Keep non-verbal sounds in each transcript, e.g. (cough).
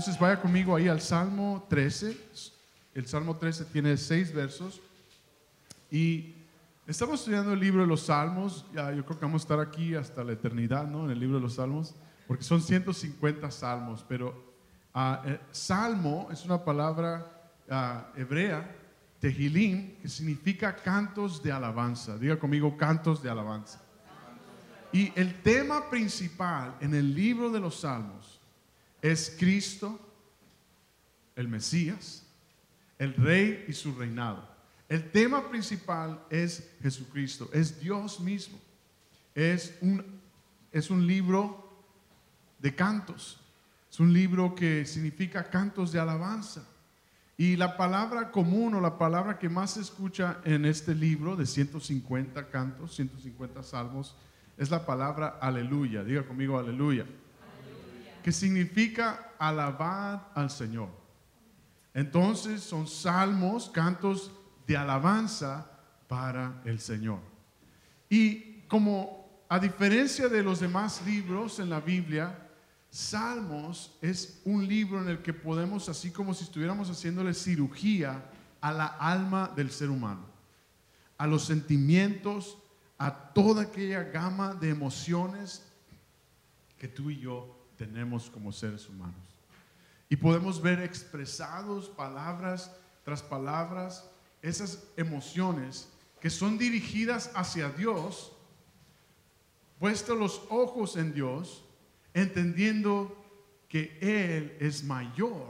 Entonces vaya conmigo ahí al Salmo 13. El Salmo 13 tiene seis versos. Y estamos estudiando el libro de los Salmos. Ya, yo creo que vamos a estar aquí hasta la eternidad, ¿no? En el libro de los Salmos. Porque son 150 salmos. Pero ah, eh, salmo es una palabra ah, hebrea, tehilim, que significa cantos de alabanza. Diga conmigo, cantos de alabanza. Y el tema principal en el libro de los Salmos es Cristo, el Mesías, el Rey y su reinado. El tema principal es Jesucristo, es Dios mismo. Es un, es un libro de cantos, es un libro que significa cantos de alabanza. Y la palabra común o la palabra que más se escucha en este libro de 150 cantos, 150 salmos, es la palabra aleluya. Diga conmigo aleluya. Que significa alabar al Señor. Entonces son salmos, cantos de alabanza para el Señor. Y como a diferencia de los demás libros en la Biblia, Salmos es un libro en el que podemos, así como si estuviéramos haciéndole cirugía a la alma del ser humano, a los sentimientos, a toda aquella gama de emociones que tú y yo tenemos como seres humanos. Y podemos ver expresados palabras tras palabras esas emociones que son dirigidas hacia Dios, puestos los ojos en Dios, entendiendo que Él es mayor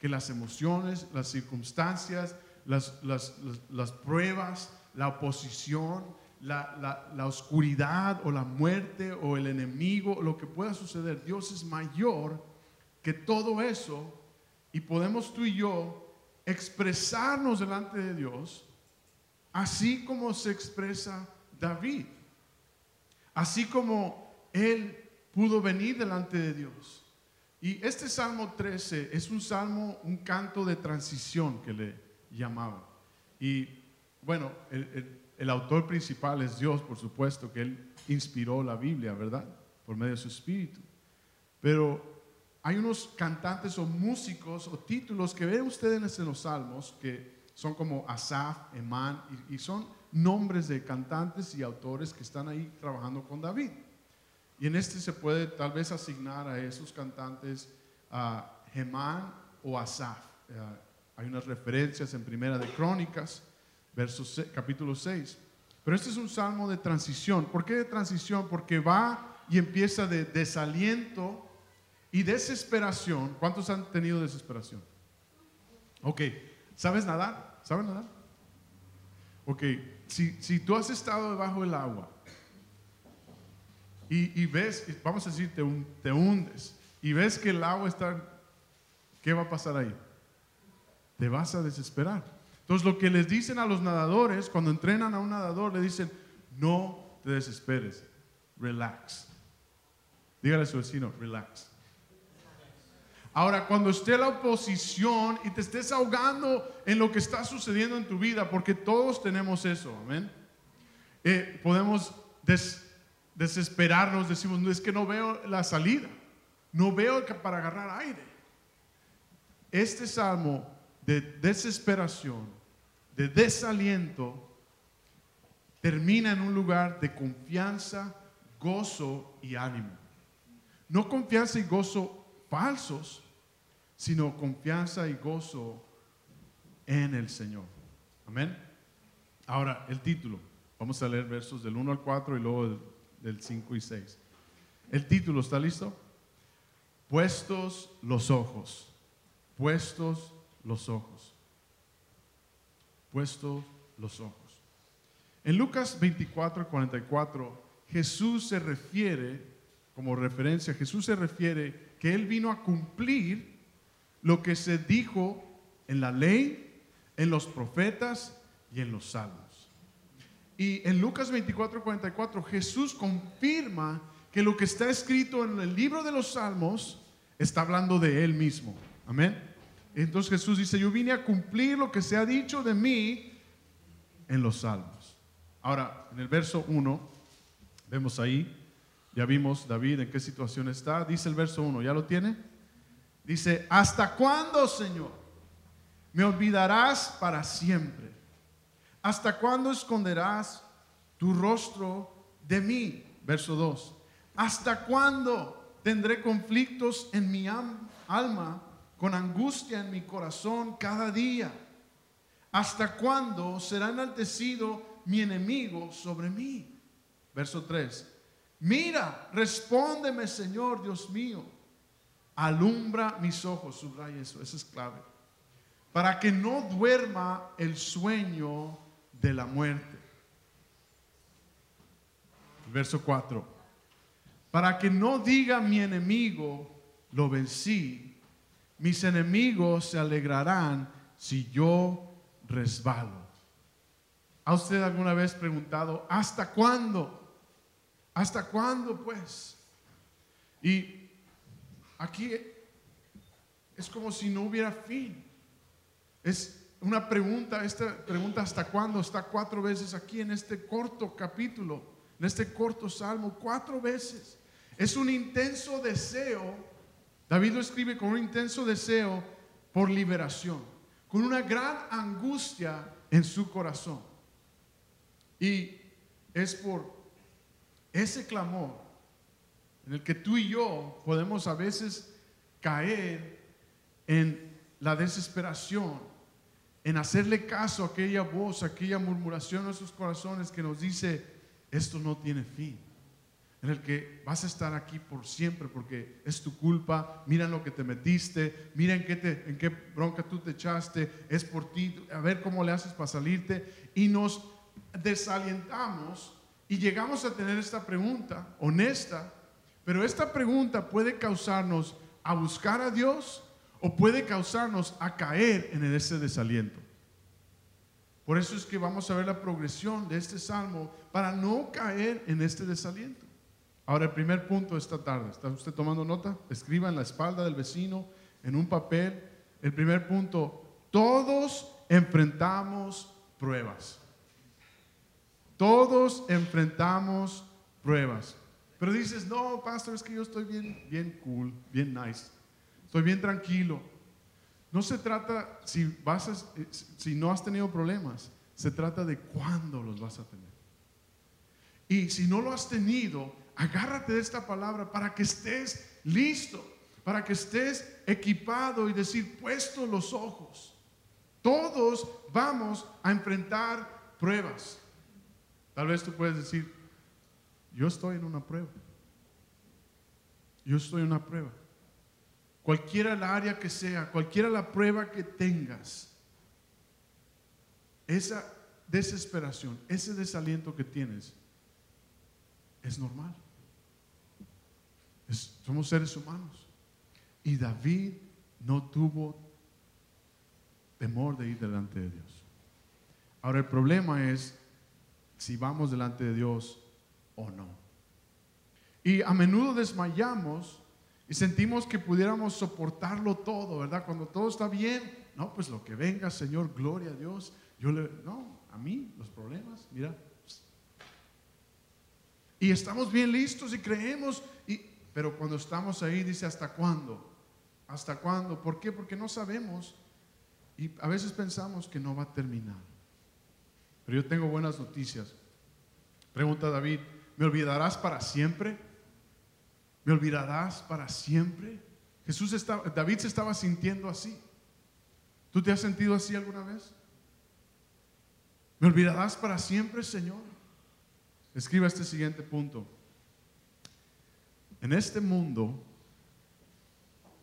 que las emociones, las circunstancias, las, las, las pruebas, la oposición, la, oscuridad o la muerte o el enemigo, lo que pueda suceder, Dios es mayor que todo eso y podemos tú y yo expresarnos delante de Dios así como se expresa David, así como él pudo venir delante de Dios. Y este Salmo 13 es un salmo, un canto de transición que le llamaba. Y bueno, el el autor principal es Dios, por supuesto, que Él inspiró la Biblia, ¿verdad? Por medio de su espíritu. Pero hay unos cantantes o músicos o títulos que ven ustedes en los salmos que son como Asaf, Emán, y, son nombres de cantantes y autores que están ahí trabajando con David. Y en este se puede tal vez asignar a esos cantantes a Emán o Asaf. Eh, hay unas referencias en Primera de Crónicas versos, capítulo 6. Pero este es un salmo de transición. ¿Por qué de transición? Porque va y empieza de desaliento y desesperación. ¿Cuántos han tenido desesperación? Ok, ¿sabes nadar? ¿Sabes nadar? Ok, si, si tú has estado debajo del agua y, y ves, vamos a decir, te, te hundes y ves que el agua está, ¿qué va a pasar ahí? Te vas a desesperar. Entonces lo que les dicen a los nadadores, cuando entrenan a un nadador, le dicen, no te desesperes, relax. Dígale a su vecino, relax. Ahora, cuando esté la oposición y te estés ahogando en lo que está sucediendo en tu vida, porque todos tenemos eso, amén. Eh, podemos desesperarnos, decimos, es que no veo la salida, no veo para agarrar aire. Este salmo de desesperación de desaliento termina en un lugar de confianza, gozo y ánimo. No confianza y gozo falsos, sino confianza y gozo en el Señor. Amén. Ahora, el título. Vamos a leer versos del 1 al 4 y luego del, 5 y 6. El título, ¿está listo? Puestos los ojos. Puestos los ojos puesto los ojos. En Lucas 24, 44, Jesús se refiere, como referencia, Jesús se refiere que Él vino a cumplir lo que se dijo en la ley, en los profetas y en los salmos. Y en Lucas 24, 44, Jesús confirma que lo que está escrito en el libro de los salmos está hablando de Él mismo. Amén. Entonces Jesús dice, yo vine a cumplir lo que se ha dicho de mí en los salmos. Ahora, en el verso 1, vemos ahí, ya vimos David en qué situación está. Dice el verso 1, ¿ya lo tiene? Dice, ¿hasta cuándo, Señor? ¿Me olvidarás para siempre? ¿Hasta cuándo esconderás tu rostro de mí? Verso 2. ¿Hasta cuándo tendré conflictos en mi alma, con angustia en mi corazón cada día? ¿Hasta cuándo será enaltecido mi enemigo sobre mí? Verso 3. Mira, respóndeme, Señor Dios mío. Alumbra mis ojos, subraya eso, eso es clave. Para que no duerma el sueño de la muerte. Verso 4. Para que no diga mi enemigo, lo vencí. Mis enemigos se alegrarán si yo resbalo. ¿Ha usted alguna vez preguntado, ¿hasta cuándo? ¿Hasta cuándo pues? Y aquí es como si no hubiera fin. Es una pregunta, esta pregunta ¿hasta cuándo? Está cuatro veces aquí en este corto capítulo, en este corto salmo, cuatro veces. Es un intenso deseo, David lo escribe con un intenso deseo por liberación con una gran angustia en su corazón. Y es por ese clamor en el que tú y yo podemos a veces caer en la desesperación, en hacerle caso a aquella voz, aquella murmuración en nuestros corazones que nos dice, esto no tiene fin en el que vas a estar aquí por siempre porque es tu culpa, mira en lo que te metiste, mira en qué, en qué bronca tú te echaste, es por ti, a ver cómo le haces para salirte. Y nos desalientamos y llegamos a tener esta pregunta honesta, pero esta pregunta puede causarnos a buscar a Dios o puede causarnos a caer en ese desaliento. Por eso es que vamos a ver la progresión de este salmo para no caer en este desaliento. Ahora, el primer punto esta tarde, ¿está usted tomando nota? Escriba en la espalda del vecino, en un papel. El primer punto, todos enfrentamos pruebas. Todos enfrentamos pruebas. Pero dices, no, pastor, es que yo estoy bien, bien cool, bien nice. Estoy bien tranquilo. No se trata si, vas si no has tenido problemas, se trata de cuándo los vas a tener. Y si no lo has tenido, agárrate de esta palabra para que estés listo, para que estés equipado y decir, puesto los ojos. Todos vamos a enfrentar pruebas. Tal vez tú puedes decir, yo estoy en una prueba. Yo estoy en una prueba. Cualquiera la área que sea, cualquiera la prueba que tengas, esa desesperación, ese desaliento que tienes, es normal somos seres humanos. Y David no tuvo temor de ir delante de Dios. Ahora el problema es si vamos delante de Dios o no. Y a menudo desmayamos y sentimos que pudiéramos soportarlo todo, ¿verdad? Cuando todo está bien, no, pues lo que venga, Señor, gloria a Dios. Yo le, no, a mí los problemas, mira. Y estamos bien listos y creemos pero cuando estamos ahí dice, ¿hasta cuándo? ¿Hasta cuándo? ¿Por qué? Porque no sabemos y a veces pensamos que no va a terminar. Pero yo tengo buenas noticias. Pregunta David, ¿me olvidarás para siempre? ¿Me olvidarás para siempre? Jesús estaba, David se estaba sintiendo así. ¿Tú te has sentido así alguna vez? ¿Me olvidarás para siempre, Señor? Escriba este siguiente punto. En este mundo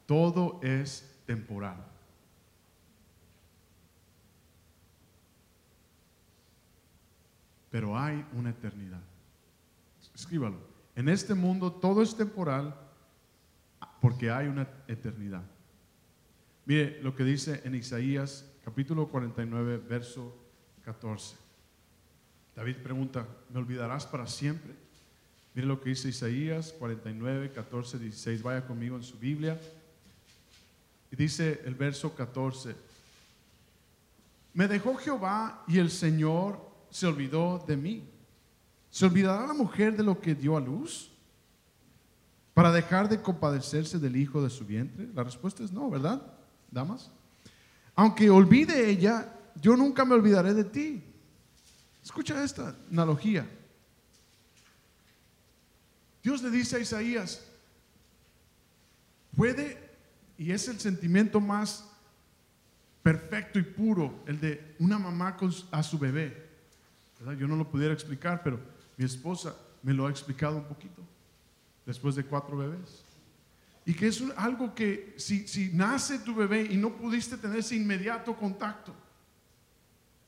todo es temporal. Pero hay una eternidad. Escríbalo. En este mundo todo es temporal porque hay una eternidad. Mire lo que dice en Isaías capítulo 49, verso 14. David pregunta, ¿me olvidarás para siempre? Mire lo que dice Isaías 49, 14, 16. Vaya conmigo en su Biblia. Y dice el verso 14. Me dejó Jehová y el Señor se olvidó de mí. ¿Se olvidará la mujer de lo que dio a luz? para dejar de compadecerse del hijo de su vientre? La respuesta es no, ¿verdad, damas? Aunque olvide ella, yo nunca me olvidaré de ti. Escucha esta analogía. Dios le dice a Isaías, puede, y es el sentimiento más perfecto y puro, el de una mamá con, a su bebé. Yo no lo pudiera explicar, pero mi esposa me lo ha explicado un poquito, después de cuatro bebés. Y que es algo que si, si nace tu bebé y no pudiste tener ese inmediato contacto,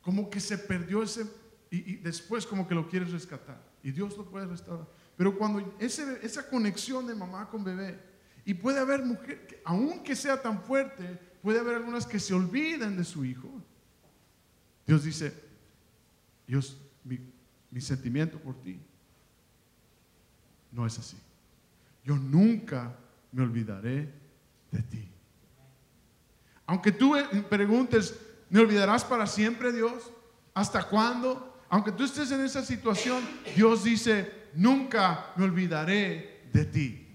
como que se perdió ese, y, después como que lo quieres rescatar. Y Dios lo puede restaurar. Pero cuando esa conexión de mamá con bebé, y puede haber mujer, aunque sea tan fuerte, puede haber algunas que se olviden de su hijo. Dios dice, Dios, mi, mi sentimiento por ti no es así. Yo nunca me olvidaré de ti. Aunque tú preguntes, ¿me olvidarás para siempre, Dios? ¿Hasta cuándo? Aunque tú estés en esa situación, Dios dice, nunca me olvidaré de ti.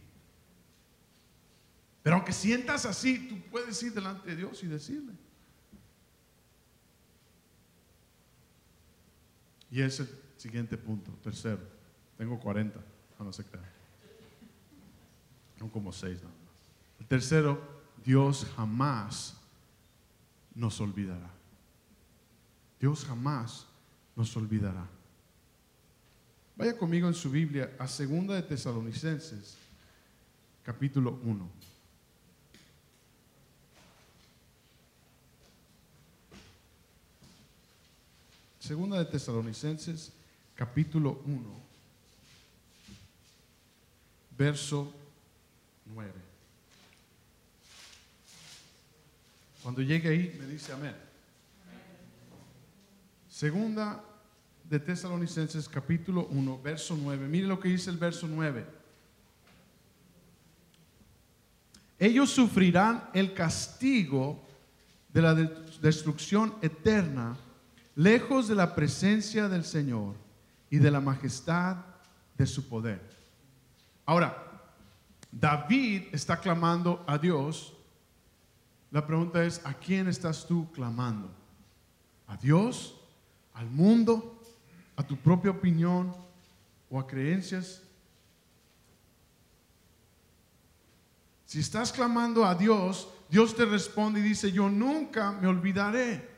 Pero aunque sientas así, tú puedes ir delante de Dios y decirle. Y es el siguiente punto, tercero. Tengo 40, no, se crean. Son como seis nada más. Tercero, Dios jamás nos olvidará. Dios jamás nos olvidará. Vaya conmigo en su Biblia a Segunda de Tesalonicenses, capítulo 1. Segunda de Tesalonicenses, capítulo 1, verso 9. Cuando llegue ahí, me dice amén. Segunda de Tesalonicenses capítulo 1, verso 9. Mire lo que dice el verso 9. Ellos sufrirán el castigo de la destrucción eterna lejos de la presencia del Señor y de la majestad de su poder. Ahora, David está clamando a Dios. La pregunta es, ¿a quién estás tú clamando? ¿A Dios? ¿Al mundo? ¿A tu propia opinión? ¿O a creencias? Si estás clamando a Dios, Dios te responde y dice, yo nunca me olvidaré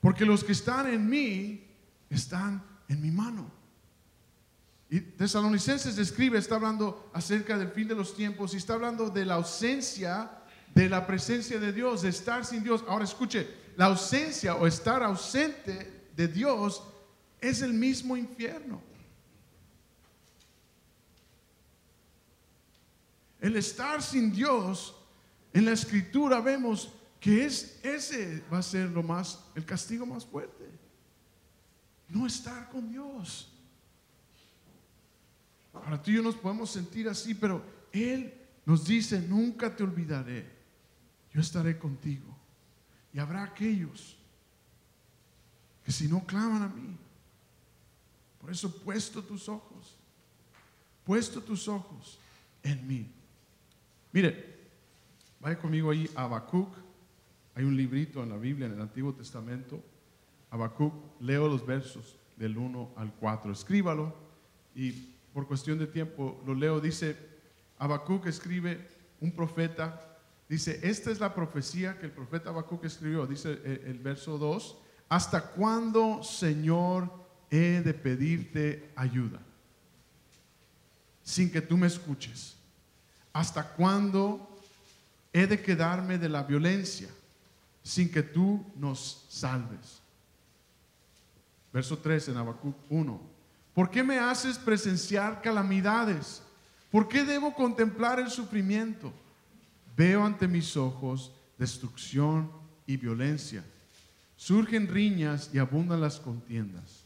porque los que están en mí están en mi mano. Y Tesalonicenses describe, está hablando acerca del fin de los tiempos y está hablando de la ausencia de la presencia de Dios, de estar sin Dios. Ahora escuche, la ausencia o estar ausente de Dios es el mismo infierno. El estar sin Dios, en la escritura vemos que es, ese va a ser lo más, el castigo más fuerte. No estar con Dios. Ahora tú y yo nos podemos sentir así, pero Él nos dice, nunca te olvidaré, yo estaré contigo. Y habrá aquellos que si no claman a mí, por eso puesto tus ojos, puesto tus ojos en mí. Mire, vaya conmigo ahí a Habacuc hay un librito en la Biblia, en el Antiguo Testamento, Habacuc, leo los versos del 1 al 4. Escríbalo y por cuestión de tiempo lo leo. Dice, Habacuc escribe, un profeta, dice, esta es la profecía que el profeta Habacuc escribió, dice el, el verso 2, ¿hasta cuándo, Señor, he de pedirte ayuda? Sin que tú me escuches. ¿Hasta cuándo he de quedarme de la violencia? sin que tú nos salves. Verso 3 en Habacuc 1. ¿Por qué me haces presenciar calamidades? ¿Por qué debo contemplar el sufrimiento? Veo ante mis ojos destrucción y violencia. Surgen riñas y abundan las contiendas.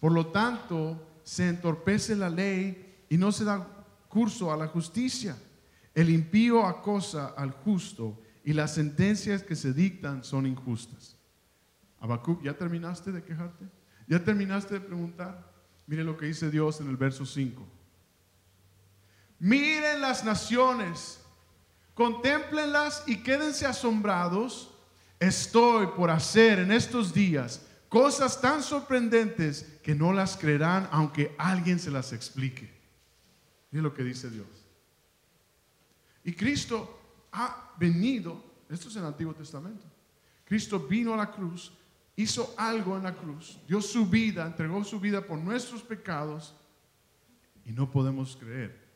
Por lo tanto, se entorpece la ley y no se da curso a la justicia. El impío acosa al justo y las sentencias que se dictan son injustas. Habacuc, ¿ya terminaste de quejarte? ¿Ya terminaste de preguntar? Mire lo que dice Dios en el verso 5. Miren las naciones, contémplenlas y quédense asombrados. Estoy por hacer en estos días cosas tan sorprendentes que no las creerán aunque alguien se las explique. Es lo que dice Dios. Y Cristo ha venido, esto es en el Antiguo Testamento, Cristo vino a la cruz, hizo algo en la cruz, dio su vida, entregó su vida por nuestros pecados y no podemos creer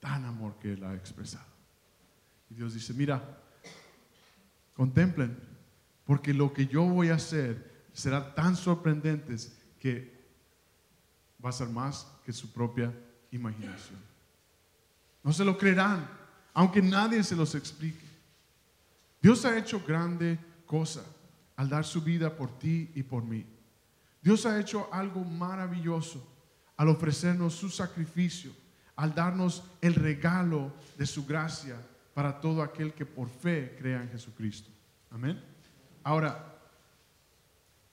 tan amor que Él ha expresado. Y Dios dice, mira, contemplen, porque lo que yo voy a hacer será tan sorprendente que va a ser más que su propia imaginación. No se lo creerán, aunque nadie se los explique. Dios ha hecho grande cosa al dar su vida por ti y por mí. Dios ha hecho algo maravilloso al ofrecernos su sacrificio, al darnos el regalo de su gracia para todo aquel que por fe crea en Jesucristo. Amén. Ahora,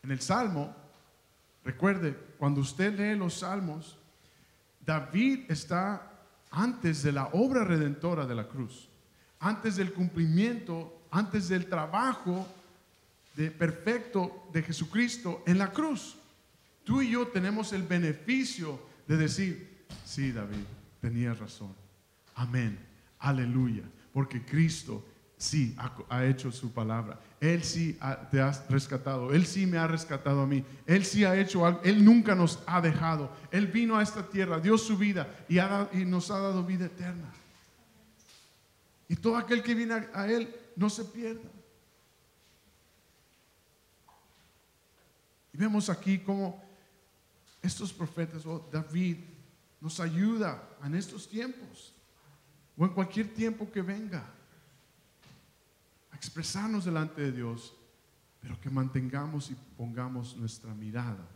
en el Salmo, recuerde, cuando usted lee los Salmos, David está antes de la obra redentora de la cruz, antes del cumplimiento, antes del trabajo de perfecto de Jesucristo en la cruz. Tú y yo tenemos el beneficio de decir, sí, David, tenías razón. Amén. Aleluya. Porque Cristo sí ha, hecho su palabra. Él sí te ha rescatado. Él sí me ha rescatado a mí. Él sí ha hecho algo. Él nunca nos ha dejado. Él vino a esta tierra, dio su vida y, nos ha dado vida eterna. Y todo aquel que viene a, Él no se pierda. Y vemos aquí cómo estos profetas, o David, nos ayuda en estos tiempos o en cualquier tiempo que venga expresarnos delante de Dios, pero que mantengamos y pongamos nuestra mirada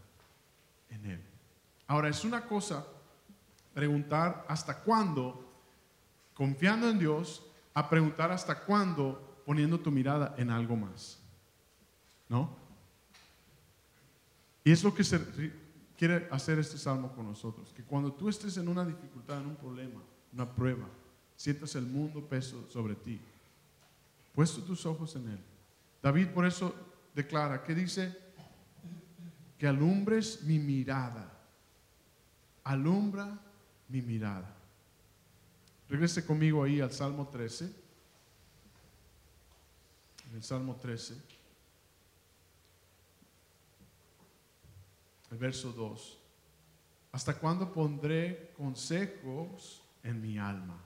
en Él. Ahora, es una cosa preguntar hasta cuándo, confiando en Dios, a preguntar hasta cuándo poniendo tu mirada en algo más. ¿No? Y es lo que quiere hacer este salmo con nosotros, que cuando tú estés en una dificultad, en un problema, una prueba, sientas el mundo peso sobre ti, puesto tus ojos en Él. David por eso declara, que dice? Que alumbres mi mirada. Alumbra mi mirada. Regrese conmigo ahí al Salmo 13. En el Salmo 13. El verso 2. ¿Hasta cuándo pondré consejos en mi alma?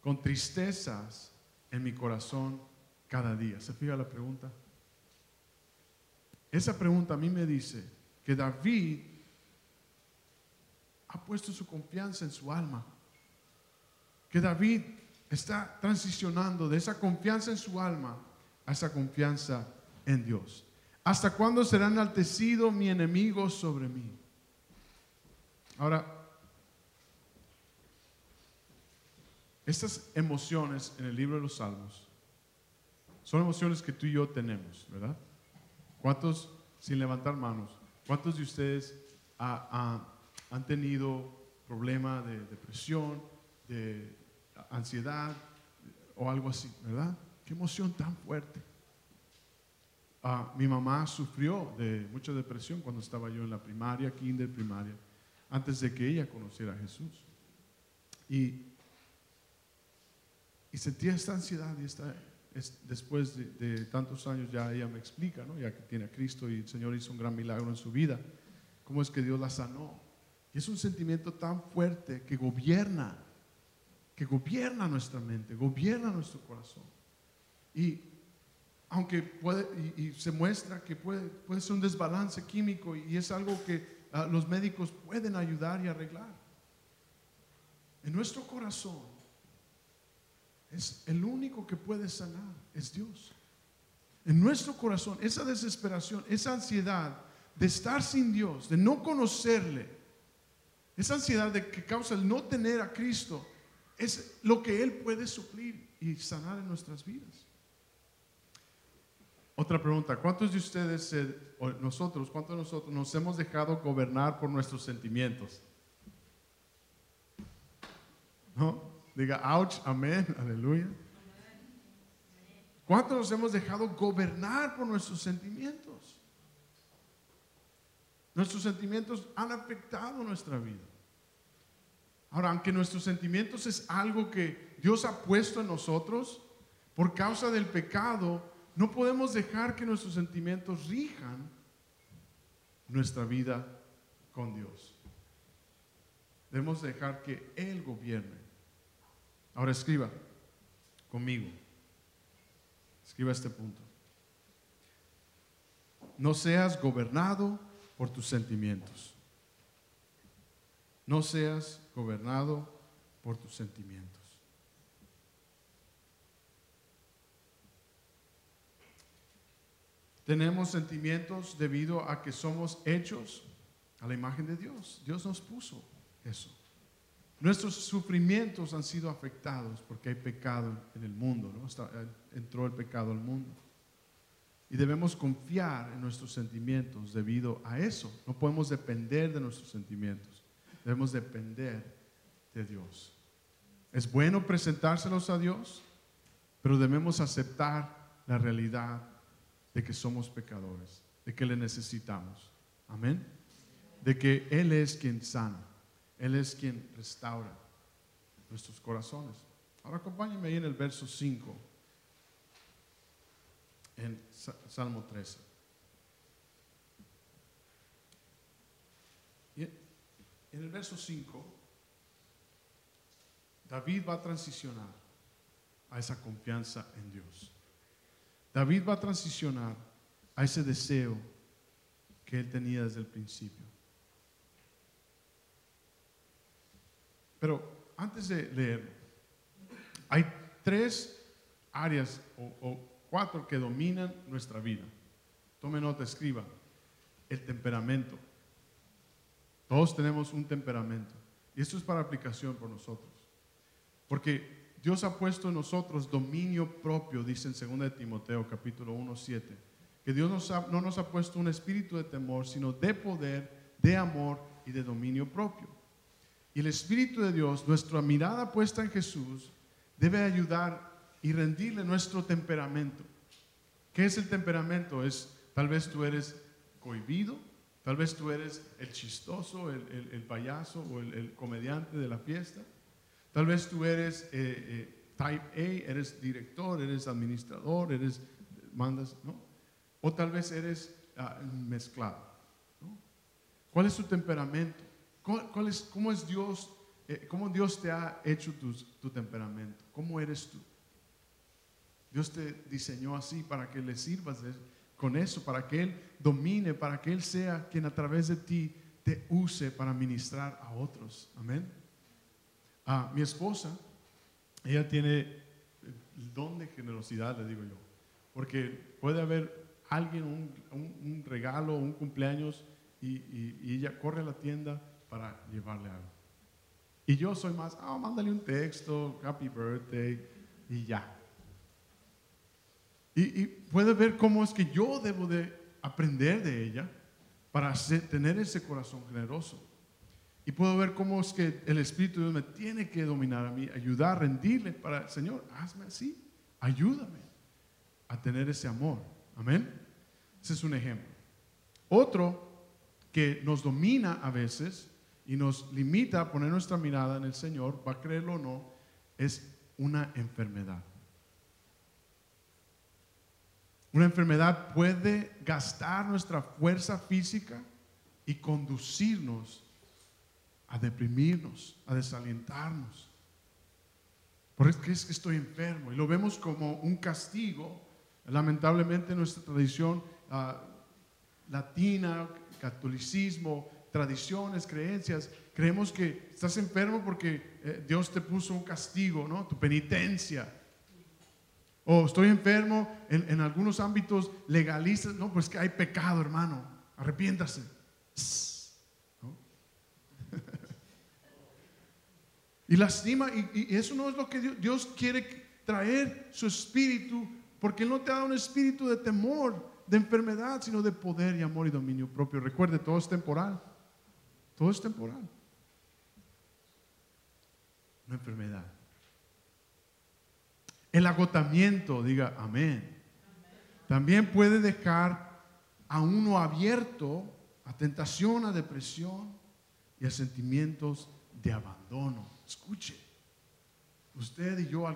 Con tristezas en mi corazón cada día. ¿Se fija la pregunta? Esa pregunta a mí me dice que David ha puesto su confianza en su alma. Que David está transicionando de esa confianza en su alma a esa confianza en Dios. ¿Hasta cuándo será enaltecido mi enemigo sobre mí? Ahora, Estas emociones en el libro de los Salmos son emociones que tú y yo tenemos, ¿verdad? ¿Cuántos, sin levantar manos, cuántos de ustedes han tenido problema de depresión, de ansiedad o algo así, ¿verdad? Qué emoción tan fuerte. Ah, mi mamá sufrió de mucha depresión cuando estaba yo en la primaria, kinder, primaria, antes de que ella conociera a Jesús. Y y sentía esta ansiedad y esta, después de, tantos años ya ella me explica, ¿no? ya que tiene a Cristo y el Señor hizo un gran milagro en su vida, cómo es que Dios la sanó. Y es un sentimiento tan fuerte que gobierna, que gobierna nuestra mente, gobierna nuestro corazón. Y aunque puede, y, se muestra que puede, puede, ser un desbalance químico y, es algo que ah, los médicos pueden ayudar y arreglar. En nuestro corazón es el único que puede sanar, es Dios. En nuestro corazón, esa desesperación, esa ansiedad de estar sin Dios, de no conocerle, esa ansiedad de que causa el no tener a Cristo, es lo que Él puede suplir y sanar en nuestras vidas. Otra pregunta, ¿cuántos de ustedes, o nosotros, cuántos de nosotros nos hemos dejado gobernar por nuestros sentimientos? ¿No? Diga, ouch, amén, aleluya. ¿Cuántos nos hemos dejado gobernar por nuestros sentimientos? Nuestros sentimientos han afectado nuestra vida. Ahora, aunque nuestros sentimientos es algo que Dios ha puesto en nosotros, por causa del pecado, no podemos dejar que nuestros sentimientos rijan nuestra vida con Dios. Debemos dejar que Él gobierne. Ahora escriba conmigo. Escriba este punto. No seas gobernado por tus sentimientos. No seas gobernado por tus sentimientos. Tenemos sentimientos debido a que somos hechos a la imagen de Dios. Dios nos puso eso. Nuestros sufrimientos han sido afectados porque hay pecado en el mundo, ¿no? Eh, entró el pecado al mundo. Y debemos confiar en nuestros sentimientos debido a eso. No podemos depender de nuestros sentimientos. Debemos depender de Dios. Es bueno presentárselos a Dios, pero debemos aceptar la realidad de que somos pecadores, de que le necesitamos. Amén. De que Él es quien sana, Él es quien restaura nuestros corazones. Ahora acompáñenme ahí en el verso 5, en Salmo 13. en el verso 5, David va a transicionar a esa confianza en Dios. David va a transicionar a ese deseo que él tenía desde el principio. Pero antes de leerlo, hay tres áreas o, cuatro que dominan nuestra vida. Tome nota, escriba. El temperamento. Todos tenemos un temperamento. Y esto es para aplicación por nosotros. Porque Dios ha puesto en nosotros dominio propio, dice en 2 de Timoteo capítulo 1, 7. Que Dios no nos ha puesto un espíritu de temor, sino de poder, de amor y de dominio propio. Y el Espíritu de Dios, nuestra mirada puesta en Jesús, debe ayudar y rendirle nuestro temperamento. ¿Qué es el temperamento? Es tal vez tú eres cohibido, tal vez tú eres el chistoso, el, payaso o el comediante de la fiesta. Tal vez tú eres eh, eh, type A, eres director, eres administrador, eres, mandas, ¿no? O tal vez eres ah, mezclado. ¿Cuál es tu temperamento? ¿Cuál, es, ¿Cómo es Dios? Eh, ¿Cómo Dios te ha hecho tu, temperamento? ¿Cómo eres tú? Dios te diseñó así para que le sirvas con eso, para que Él domine, para que Él sea quien a través de ti te use para ministrar a otros. Amén. A mi esposa, ella tiene el don de generosidad, le digo yo, porque puede haber alguien, un, regalo, un cumpleaños, y, ella corre a la tienda para llevarle algo. Y yo soy más, ah, mándale un texto, happy birthday, y ya. Y, puede ver cómo es que yo debo de aprender de ella para tener ese corazón generoso. Y puedo ver cómo es que el Espíritu Dios me tiene que dominar a mí, ayudar, rendirle para, Señor, hazme así, ayúdame a tener ese amor. Amén. Ese es un ejemplo. Otro que nos domina a veces y nos limita a poner nuestra mirada en el Señor, va a creerlo o no, es una enfermedad. Una enfermedad puede gastar nuestra fuerza física y conducirnos a deprimirnos, a desalientarnos. Porque es que estoy enfermo y lo vemos como un castigo. Lamentablemente nuestra tradición ah, latina, catolicismo, tradiciones, creencias, creemos que estás enfermo porque eh, Dios te puso un castigo, ¿no? Tu penitencia. O estoy enfermo en, en algunos ámbitos legalistas, no, pues que hay pecado, hermano, arrepiéntase. (laughs) Y lastima, y, eso no es lo que Dios, quiere traer su espíritu, porque no te ha dado un espíritu de temor, de enfermedad, sino de poder y amor y dominio propio. Recuerde, todo es temporal. Todo es temporal. una enfermedad. El agotamiento, diga amén. También puede dejar a uno abierto a tentación, a depresión y a sentimientos de abandono. Escuche, usted y yo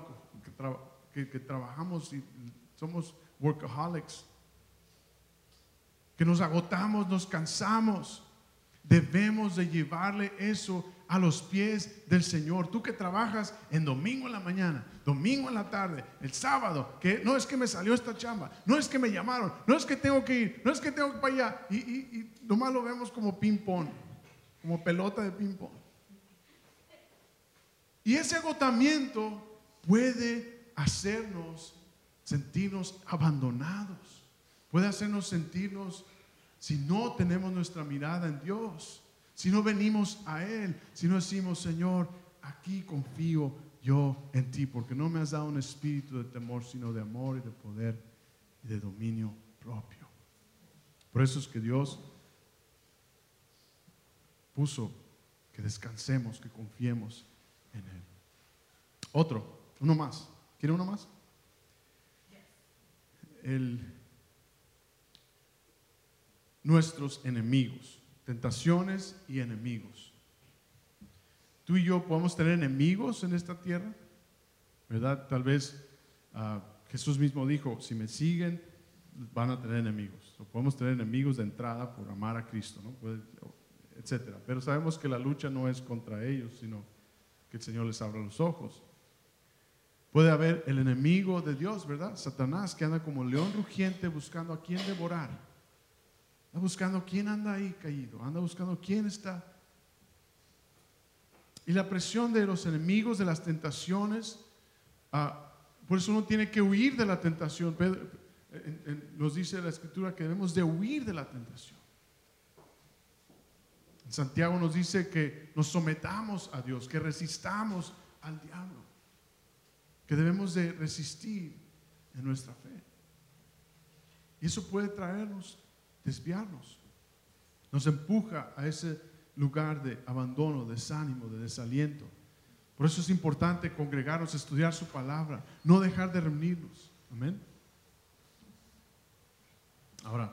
que, que trabajamos y somos workaholics, que nos agotamos, nos cansamos, debemos de llevarle eso a los pies del Señor. Tú que trabajas en domingo en la mañana, domingo en la tarde, el sábado, que no es que me salió esta chamba, no es que me llamaron, no es que tengo que ir, no es que tengo que ir para allá. Y, y, nomás lo vemos como ping-pong, como pelota de ping-pong. Y ese agotamiento puede hacernos sentirnos abandonados, puede hacernos sentirnos si no tenemos nuestra mirada en Dios si no venimos a Él, si no decimos, Señor, aquí confío yo en ti, porque no me has dado un espíritu de temor, sino de amor y de poder y de dominio propio. Por eso es que Dios puso que descansemos, que confiemos en Él. Otro, uno más. ¿Quiere uno más? El, nuestros enemigos tentaciones y enemigos. Tú y yo podemos tener enemigos en esta tierra, ¿verdad? Tal vez ah, Jesús mismo dijo, si me siguen, van a tener enemigos. O podemos tener enemigos de entrada por amar a Cristo, ¿no? etcétera. Pero sabemos que la lucha no es contra ellos, sino que el Señor les abra los ojos. Puede haber el enemigo de Dios, ¿verdad? Satanás que anda como león rugiente buscando a quien devorar. Anda buscando quién anda ahí caído. Anda buscando quién está. Y la presión de los enemigos, de las tentaciones. Ah, por eso uno tiene que huir de la tentación. nos dice la escritura que debemos de huir de la tentación. En Santiago nos dice que nos sometamos a Dios, que resistamos al diablo, que debemos de resistir en nuestra fe. Y eso puede traernos desviarnos. Nos empuja a ese lugar de abandono, desánimo, de desaliento. Por eso es importante congregarnos, estudiar su palabra, no dejar de reunirnos. Amén. Ahora,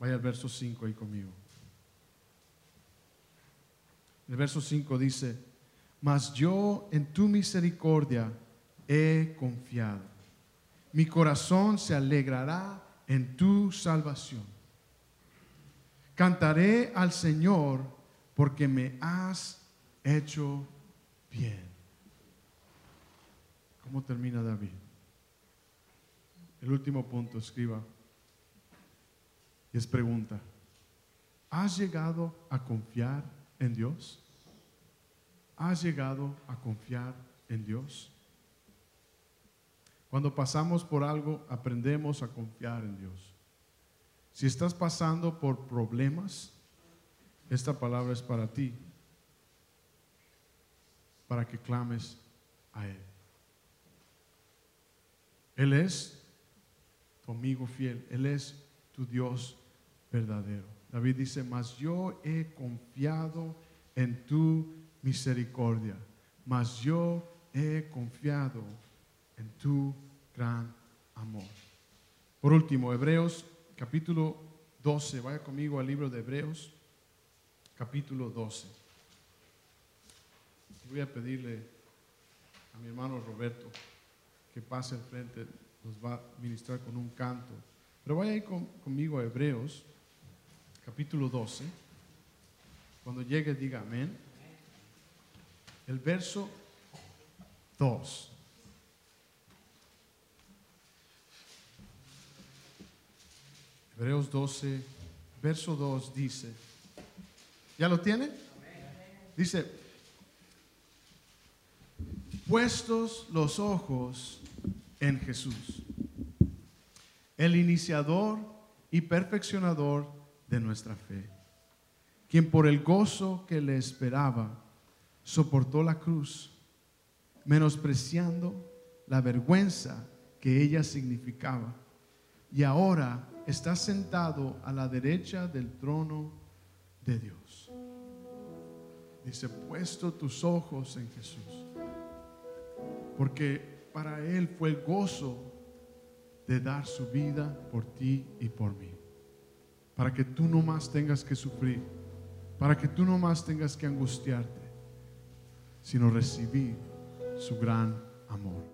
vaya al verso 5 ahí conmigo. El verso 5 dice, mas yo en tu misericordia he confiado. Mi corazón se alegrará en tu salvación. Cantaré al Señor porque me has hecho bien. ¿Cómo termina David? El último punto, escriba. Y es pregunta. ¿Has llegado a confiar en Dios? ¿Has llegado a confiar en Dios? Cuando pasamos por algo, aprendemos a confiar en Dios. Si estás pasando por problemas, esta palabra es para ti, para que clames a Él. Él es tu amigo fiel, Él es tu Dios verdadero. David dice, mas yo he confiado en tu misericordia, mas yo he confiado en tu gran amor. Por último, Hebreos capítulo 12. Vaya conmigo al libro de Hebreos capítulo 12. Voy a pedirle a mi hermano Roberto que pase al frente, nos va a ministrar con un canto. Pero vaya ahí conmigo a Hebreos capítulo 12. Cuando llegue diga amén. El verso 2. Hebreos 12, verso 2 dice, ¿ya lo tiene? Dice, puestos los ojos en Jesús, el iniciador y perfeccionador de nuestra fe, quien por el gozo que le esperaba soportó la cruz, menospreciando la vergüenza que ella significaba, y ahora está sentado a la derecha del trono de Dios. Dice, puesto tus ojos en Jesús. Porque para Él fue el gozo de dar su vida por ti y por mí. Para que tú no más tengas que sufrir. Para que tú no más tengas que angustiarte. Sino recibir su gran amor.